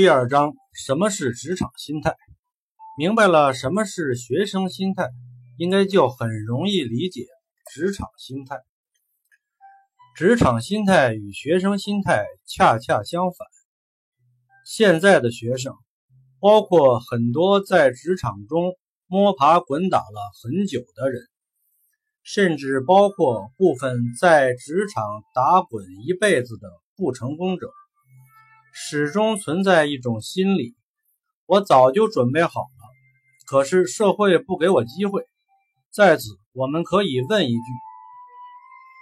第二章，什么是职场心态？明白了什么是学生心态，应该就很容易理解职场心态。职场心态与学生心态恰恰相反。现在的学生，包括很多在职场中摸爬滚打了很久的人，甚至包括部分在职场打滚一辈子的不成功者。始终存在一种心理，我早就准备好了，可是社会不给我机会。在此，我们可以问一句：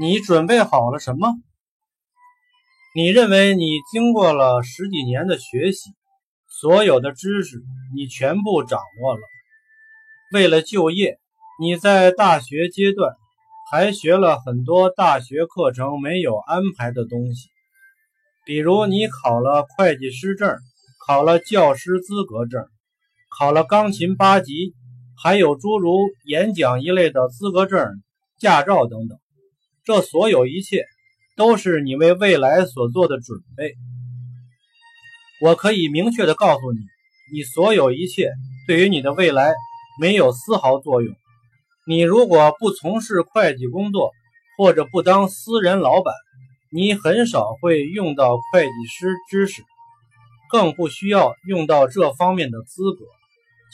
你准备好了什么？你认为你经过了十几年的学习，所有的知识你全部掌握了？为了就业，你在大学阶段还学了很多大学课程没有安排的东西。比如你考了会计师证，考了教师资格证，考了钢琴八级，还有诸如演讲一类的资格证、驾照等等，这所有一切都是你为未来所做的准备。我可以明确的告诉你，你所有一切对于你的未来没有丝毫作用。你如果不从事会计工作，或者不当私人老板。你很少会用到会计师知识，更不需要用到这方面的资格。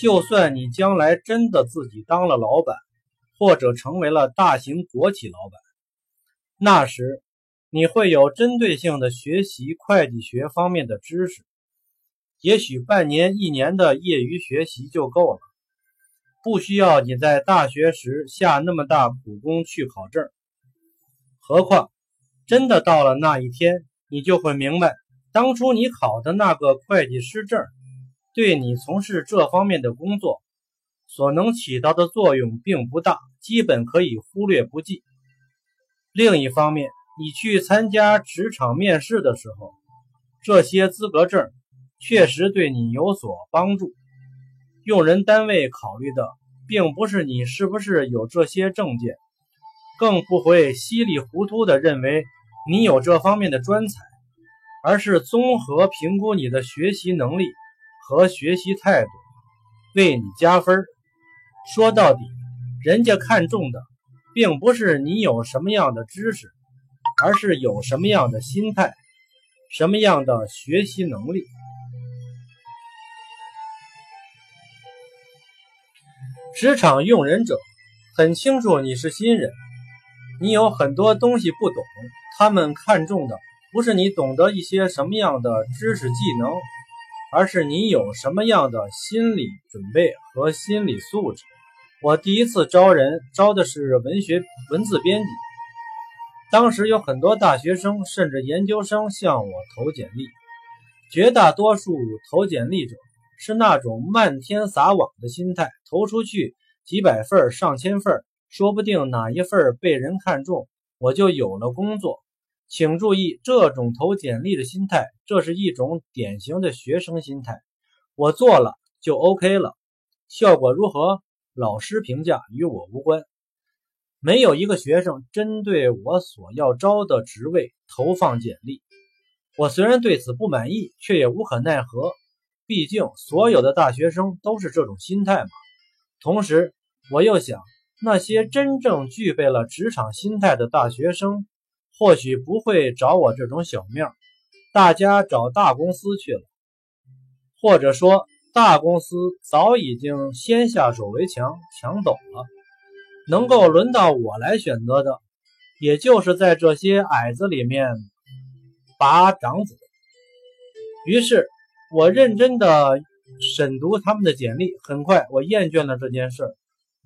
就算你将来真的自己当了老板，或者成为了大型国企老板，那时你会有针对性的学习会计学方面的知识，也许半年、一年的业余学习就够了，不需要你在大学时下那么大苦功去考证。何况。真的到了那一天，你就会明白，当初你考的那个会计师证，对你从事这方面的工作所能起到的作用并不大，基本可以忽略不计。另一方面，你去参加职场面试的时候，这些资格证确实对你有所帮助。用人单位考虑的，并不是你是不是有这些证件，更不会稀里糊涂地认为。你有这方面的专才，而是综合评估你的学习能力和学习态度，为你加分。说到底，人家看重的并不是你有什么样的知识，而是有什么样的心态，什么样的学习能力。职场用人者很清楚你是新人，你有很多东西不懂。他们看重的不是你懂得一些什么样的知识技能，而是你有什么样的心理准备和心理素质。我第一次招人，招的是文学文字编辑，当时有很多大学生甚至研究生向我投简历，绝大多数投简历者是那种漫天撒网的心态，投出去几百份、上千份，说不定哪一份被人看中，我就有了工作。请注意，这种投简历的心态，这是一种典型的学生心态。我做了就 OK 了，效果如何，老师评价与我无关。没有一个学生针对我所要招的职位投放简历。我虽然对此不满意，却也无可奈何。毕竟所有的大学生都是这种心态嘛。同时，我又想，那些真正具备了职场心态的大学生。或许不会找我这种小命，大家找大公司去了，或者说大公司早已经先下手为强，抢走了。能够轮到我来选择的，也就是在这些矮子里面拔长子。于是，我认真的审读他们的简历。很快，我厌倦了这件事。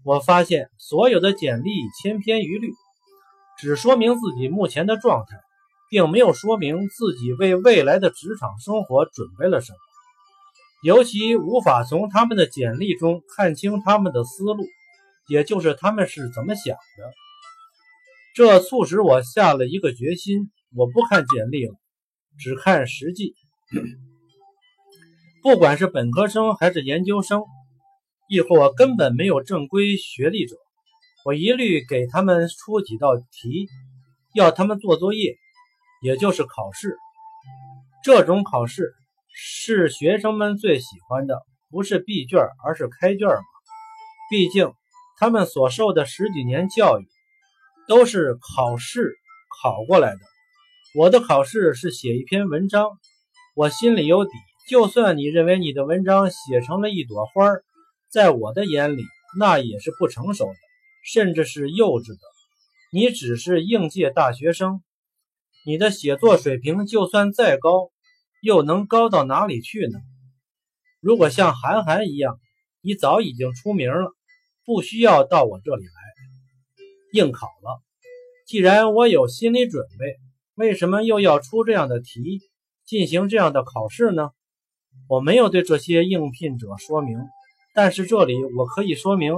我发现所有的简历千篇一律。只说明自己目前的状态，并没有说明自己为未来的职场生活准备了什么。尤其无法从他们的简历中看清他们的思路，也就是他们是怎么想的。这促使我下了一个决心：我不看简历了，只看实际。不管是本科生还是研究生，亦或根本没有正规学历者。我一律给他们出几道题，要他们做作业，也就是考试。这种考试是学生们最喜欢的，不是闭卷，而是开卷嘛。毕竟他们所受的十几年教育，都是考试考过来的。我的考试是写一篇文章，我心里有底。就算你认为你的文章写成了一朵花，在我的眼里，那也是不成熟的，甚至是幼稚的。你只是应届大学生，你的写作水平就算再高，又能高到哪里去呢？如果像韩寒一样，你早已经出名了，不需要到我这里来应考了。既然我有心理准备，为什么又要出这样的题，进行这样的考试呢？我没有对这些应聘者说明，但是这里我可以说明，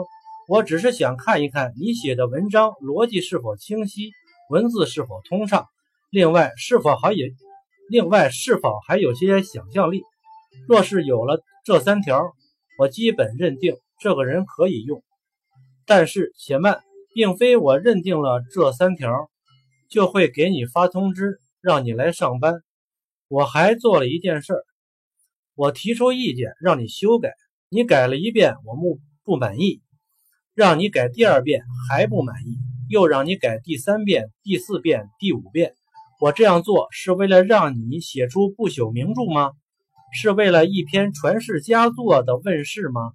我只是想看一看你写的文章逻辑是否清晰，文字是否通畅，另外是否还有，另外是否还有些想象力。若是有了这三条，我基本认定这个人可以用。但是且慢，并非我认定了这三条，就会给你发通知让你来上班。我还做了一件事。我提出意见让你修改，你改了一遍，我不不满意，让你改第二遍还不满意，又让你改第三遍、第四遍、第五遍。我这样做是为了让你写出不朽名著吗？是为了一篇传世佳作的问世吗？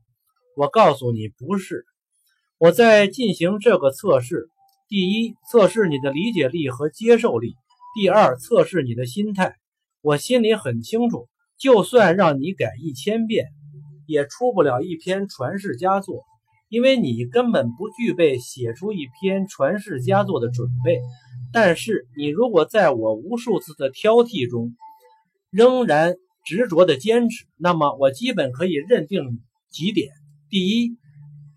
我告诉你，不是。我在进行这个测试：第一，测试你的理解力和接受力；第二，测试你的心态。我心里很清楚。就算让你改一千遍，也出不了一篇传世佳作，因为你根本不具备写出一篇传世佳作的准备。但是，你如果在我无数次的挑剔中，仍然执着的坚持，那么我基本可以认定几点：第一，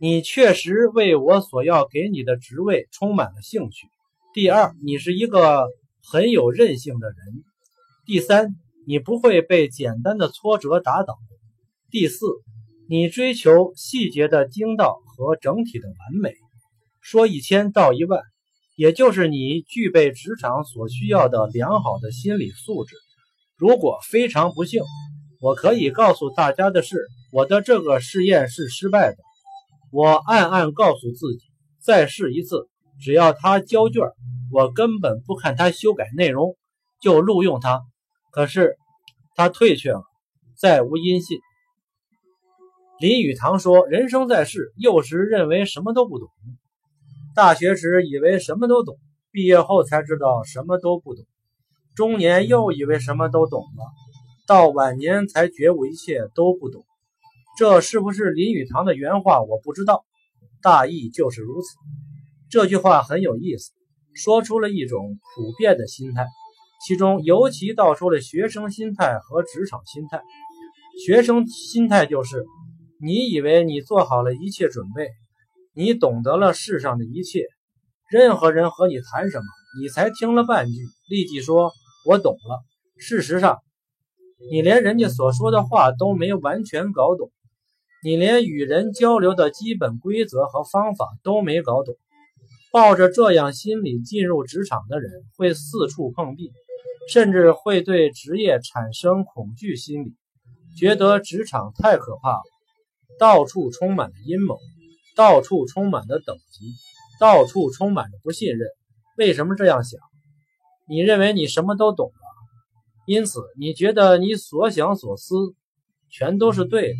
你确实为我所要给你的职位充满了兴趣；第二，你是一个很有韧性的人；第三。你不会被简单的挫折打倒。第四，你追求细节的精到和整体的完美。说一千道一万，也就是你具备职场所需要的良好的心理素质。如果非常不幸，我可以告诉大家的是，我的这个试验是失败的。我暗暗告诉自己，再试一次，只要他交卷，我根本不看他修改内容，就录用他。可是他退却了，再无音信。林语堂说：“人生在世，幼时认为什么都不懂，大学时以为什么都懂，毕业后才知道什么都不懂，中年又以为什么都懂了，到晚年才觉悟一切都不懂。”这是不是林语堂的原话？我不知道，大意就是如此。这句话很有意思，说出了一种普遍的心态。其中尤其道出了学生心态和职场心态。学生心态就是，你以为你做好了一切准备，你懂得了世上的一切，任何人和你谈什么，你才听了半句，立即说“我懂了”。事实上，你连人家所说的话都没完全搞懂，你连与人交流的基本规则和方法都没搞懂。抱着这样心理进入职场的人，会四处碰壁。甚至会对职业产生恐惧心理，觉得职场太可怕了，到处充满了阴谋，到处充满了等级，到处充满着不信任。为什么这样想？你认为你什么都懂了，因此你觉得你所想所思全都是对的。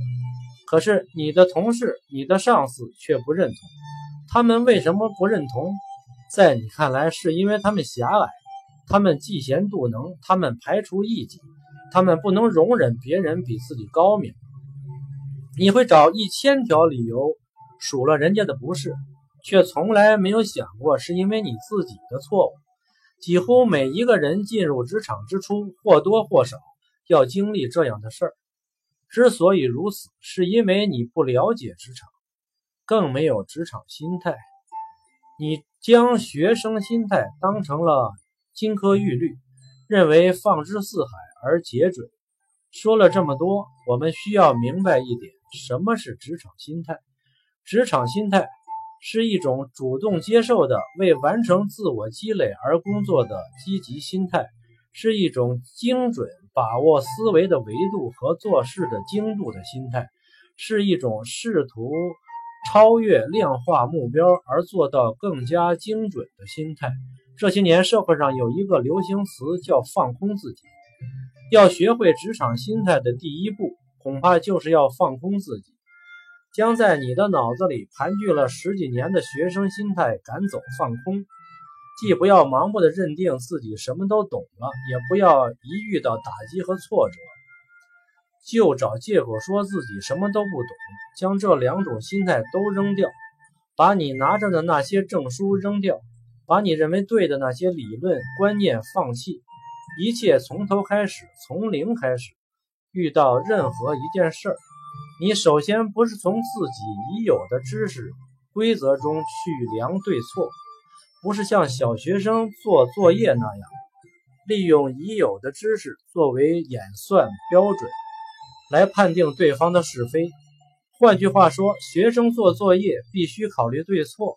可是你的同事、你的上司却不认同。他们为什么不认同？在你看来，是因为他们狭隘。他们嫉贤妒能，他们排除异己，他们不能容忍别人比自己高明。你会找一千条理由数了人家的不是，却从来没有想过是因为你自己的错误。几乎每一个人进入职场之初，或多或少要经历这样的事儿。之所以如此，是因为你不了解职场，更没有职场心态。你将学生心态当成了。金科玉律，认为放之四海而皆准。说了这么多，我们需要明白一点：什么是职场心态？职场心态是一种主动接受的、为完成自我积累而工作的积极心态，是一种精准把握思维的维度和做事的精度的心态，是一种试图超越量化目标而做到更加精准的心态。这些年，社会上有一个流行词叫“放空自己”。要学会职场心态的第一步，恐怕就是要放空自己，将在你的脑子里盘踞了十几年的学生心态赶走，放空。既不要盲目的认定自己什么都懂了，也不要一遇到打击和挫折就找借口说自己什么都不懂。将这两种心态都扔掉，把你拿着的那些证书扔掉。把你认为对的那些理论观念放弃，一切从头开始，从零开始。遇到任何一件事儿，你首先不是从自己已有的知识规则中去量对错，不是像小学生做作业那样，利用已有的知识作为演算标准来判定对方的是非。换句话说，学生做作业必须考虑对错，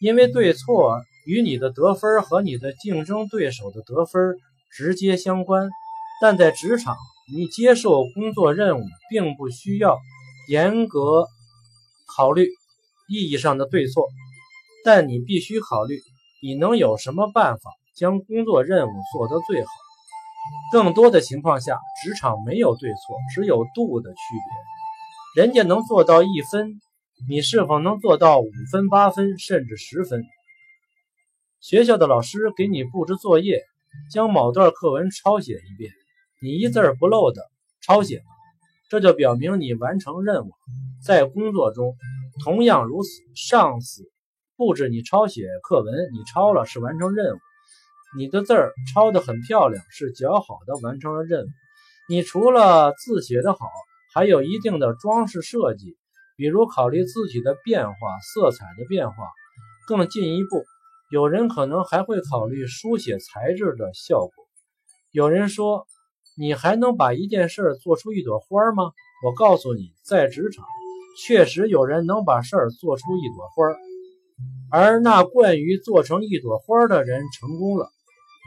因为对错。与你的得分和你的竞争对手的得分直接相关，但在职场，你接受工作任务并不需要严格考虑意义上的对错，但你必须考虑你能有什么办法将工作任务做得最好。更多的情况下，职场没有对错，只有度的区别。人家能做到一分，你是否能做到五分、八分，甚至十分？学校的老师给你布置作业，将某段课文抄写一遍，你一字不漏的抄写了，这就表明你完成任务。在工作中同样如此，上司布置你抄写课文，你抄了是完成任务，你的字儿抄得很漂亮，是较好的完成了任务。你除了字写得好，还有一定的装饰设计，比如考虑字体的变化、色彩的变化，更进一步。有人可能还会考虑书写材质的效果。有人说：“你还能把一件事做出一朵花吗？”我告诉你，在职场，确实有人能把事儿做出一朵花，而那惯于做成一朵花的人成功了。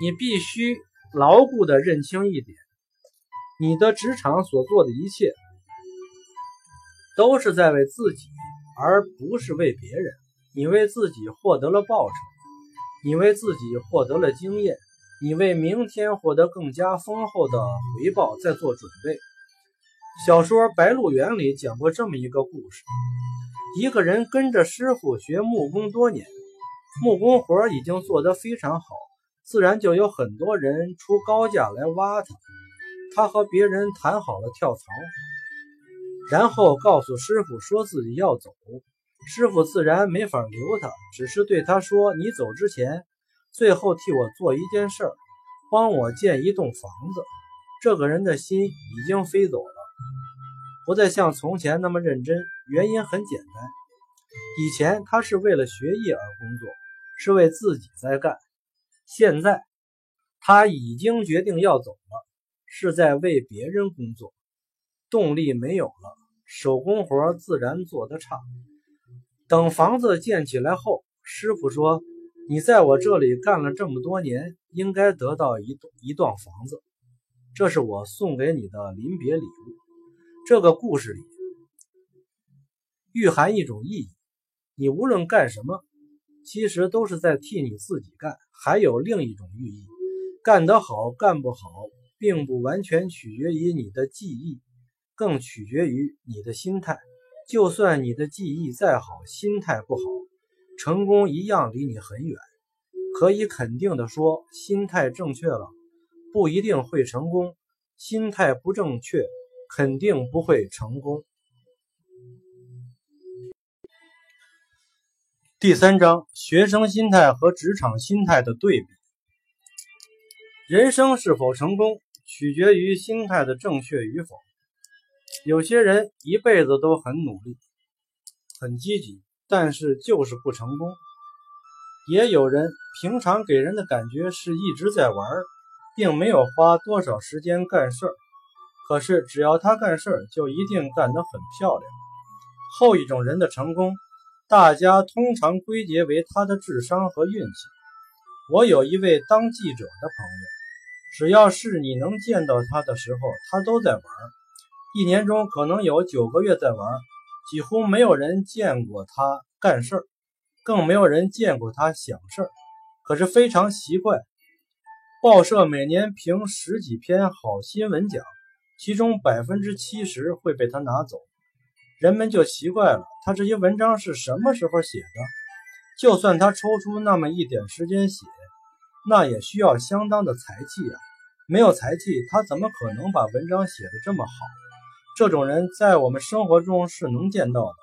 你必须牢固地认清一点：你的职场所做的一切，都是在为自己，而不是为别人。你为自己获得了报酬。你为自己获得了经验，你为明天获得更加丰厚的回报在做准备。小说《白鹿原》里讲过这么一个故事：一个人跟着师傅学木工多年，木工活已经做得非常好，自然就有很多人出高价来挖他。他和别人谈好了跳槽，然后告诉师傅说自己要走。师傅自然没法留他，只是对他说：“你走之前，最后替我做一件事儿，帮我建一栋房子。”这个人的心已经飞走了，不再像从前那么认真。原因很简单，以前他是为了学业而工作，是为自己在干；现在他已经决定要走了，是在为别人工作。动力没有了，手工活自然做得差。等房子建起来后，师傅说：“你在我这里干了这么多年，应该得到一栋一幢房子，这是我送给你的临别礼物。”这个故事里蕴含一种意义：你无论干什么，其实都是在替你自己干。还有另一种寓意：干得好，干不好，并不完全取决于你的技艺，更取决于你的心态。就算你的技艺再好，心态不好，成功一样离你很远。可以肯定的说，心态正确了，不一定会成功；心态不正确，肯定不会成功。第三章：学生心态和职场心态的对比。人生是否成功，取决于心态的正确与否。有些人一辈子都很努力、很积极，但是就是不成功；也有人平常给人的感觉是一直在玩，并没有花多少时间干事儿。可是只要他干事儿，就一定干得很漂亮。后一种人的成功，大家通常归结为他的智商和运气。我有一位当记者的朋友，只要是你能见到他的时候，他都在玩。一年中可能有九个月在玩，几乎没有人见过他干事儿，更没有人见过他想事儿。可是非常奇怪，报社每年评十几篇好新闻奖，其中百分之七十会被他拿走。人们就奇怪了，他这些文章是什么时候写的？就算他抽出那么一点时间写，那也需要相当的才气啊！没有才气，他怎么可能把文章写得这么好？这种人在我们生活中是能见到的。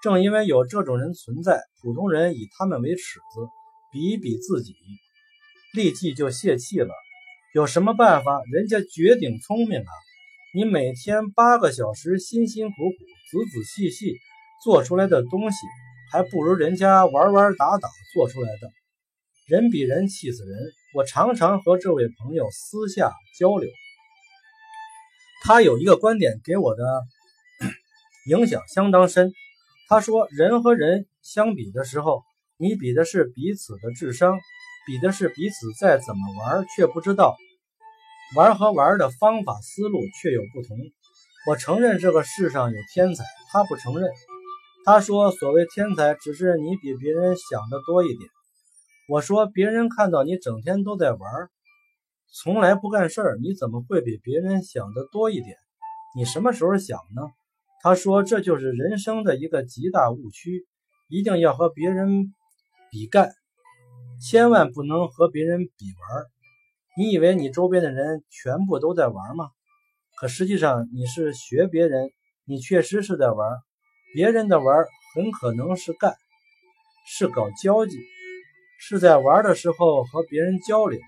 正因为有这种人存在，普通人以他们为尺子，比一比自己，立即就泄气了。有什么办法？人家绝顶聪明啊！你每天八个小时辛辛苦苦、仔仔细细做出来的东西。还不如人家玩玩打打做出来的，人比人气死人。我常常和这位朋友私下交流，他有一个观点给我的 影响相当深。他说，人和人相比的时候，你比的是彼此的智商，比的是彼此再怎么玩，却不知道玩和玩的方法思路却有不同。我承认这个世上有天才，他不承认。他说：“所谓天才，只是你比别人想的多一点。”我说：“别人看到你整天都在玩，从来不干事儿，你怎么会比别人想的多一点？你什么时候想呢？”他说：“这就是人生的一个极大误区，一定要和别人比干，千万不能和别人比玩。你以为你周边的人全部都在玩吗？可实际上你是学别人，你确实是在玩。”别人的玩很可能是干，是搞交际，是在玩的时候和别人交流，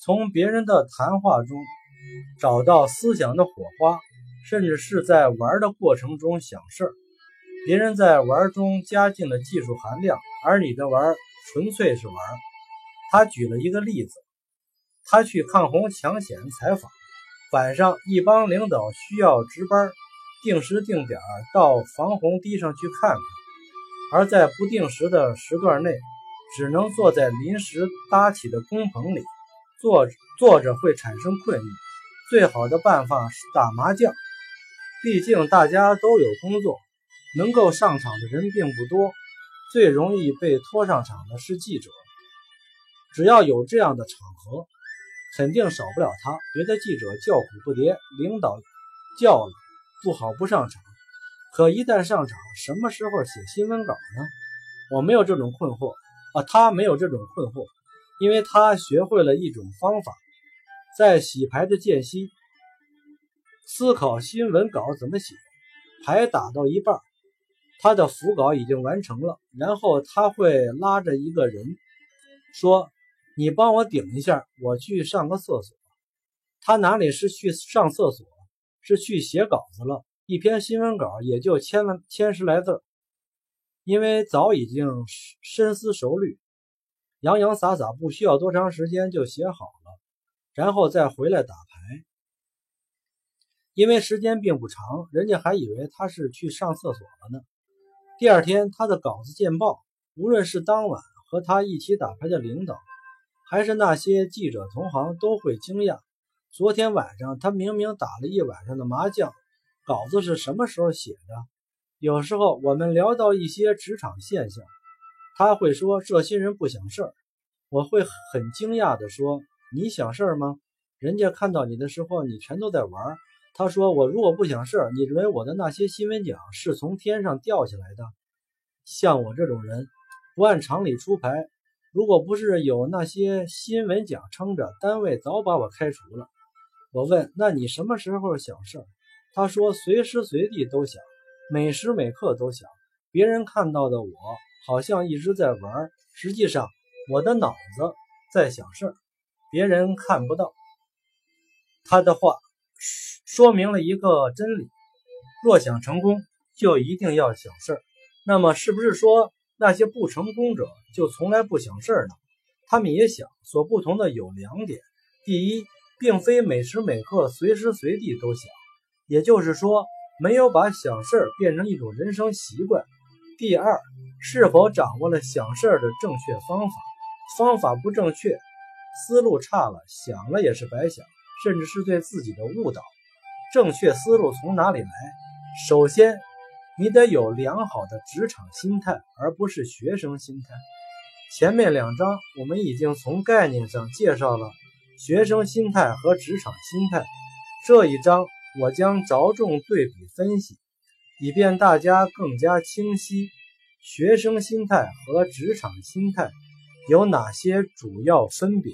从别人的谈话中找到思想的火花，甚至是在玩的过程中想事儿。别人在玩中加进了技术含量，而你的玩纯粹是玩。他举了一个例子，他去抗洪抢险采访，晚上一帮领导需要值班。定时定点到防洪堤上去看看，而在不定时的时段内，只能坐在临时搭起的工棚里，坐坐着会产生困意。最好的办法是打麻将，毕竟大家都有工作，能够上场的人并不多。最容易被拖上场的是记者，只要有这样的场合，肯定少不了他。别的记者叫苦不迭，领导叫了。不好不上场，可一旦上场，什么时候写新闻稿呢？我没有这种困惑啊，他没有这种困惑，因为他学会了一种方法，在洗牌的间隙思考新闻稿怎么写。牌打到一半，他的副稿已经完成了，然后他会拉着一个人说：“你帮我顶一下，我去上个厕所。”他哪里是去上厕所？是去写稿子了，一篇新闻稿也就千万千十来字，因为早已经深思熟虑，洋洋洒洒，不需要多长时间就写好了，然后再回来打牌。因为时间并不长，人家还以为他是去上厕所了呢。第二天，他的稿子见报，无论是当晚和他一起打牌的领导，还是那些记者同行，都会惊讶。昨天晚上他明明打了一晚上的麻将，稿子是什么时候写的？有时候我们聊到一些职场现象，他会说这些人不想事儿，我会很惊讶地说你想事儿吗？人家看到你的时候，你全都在玩。他说我如果不想事儿，你认为我的那些新闻奖是从天上掉下来的？像我这种人，不按常理出牌，如果不是有那些新闻奖撑着，单位早把我开除了。我问：“那你什么时候想事儿？”他说：“随时随地都想，每时每刻都想。别人看到的我好像一直在玩，实际上我的脑子在想事儿，别人看不到。”他的话说明了一个真理：若想成功，就一定要想事儿。那么，是不是说那些不成功者就从来不想事儿呢？他们也想，所不同的有两点：第一，并非每时每刻、随时随地都想，也就是说，没有把想事儿变成一种人生习惯。第二，是否掌握了想事儿的正确方法？方法不正确，思路差了，想了也是白想，甚至是对自己的误导。正确思路从哪里来？首先，你得有良好的职场心态，而不是学生心态。前面两章我们已经从概念上介绍了学生心态和职场心态，这一章我将着重对比分析，以便大家更加清晰学生心态和职场心态有哪些主要分别。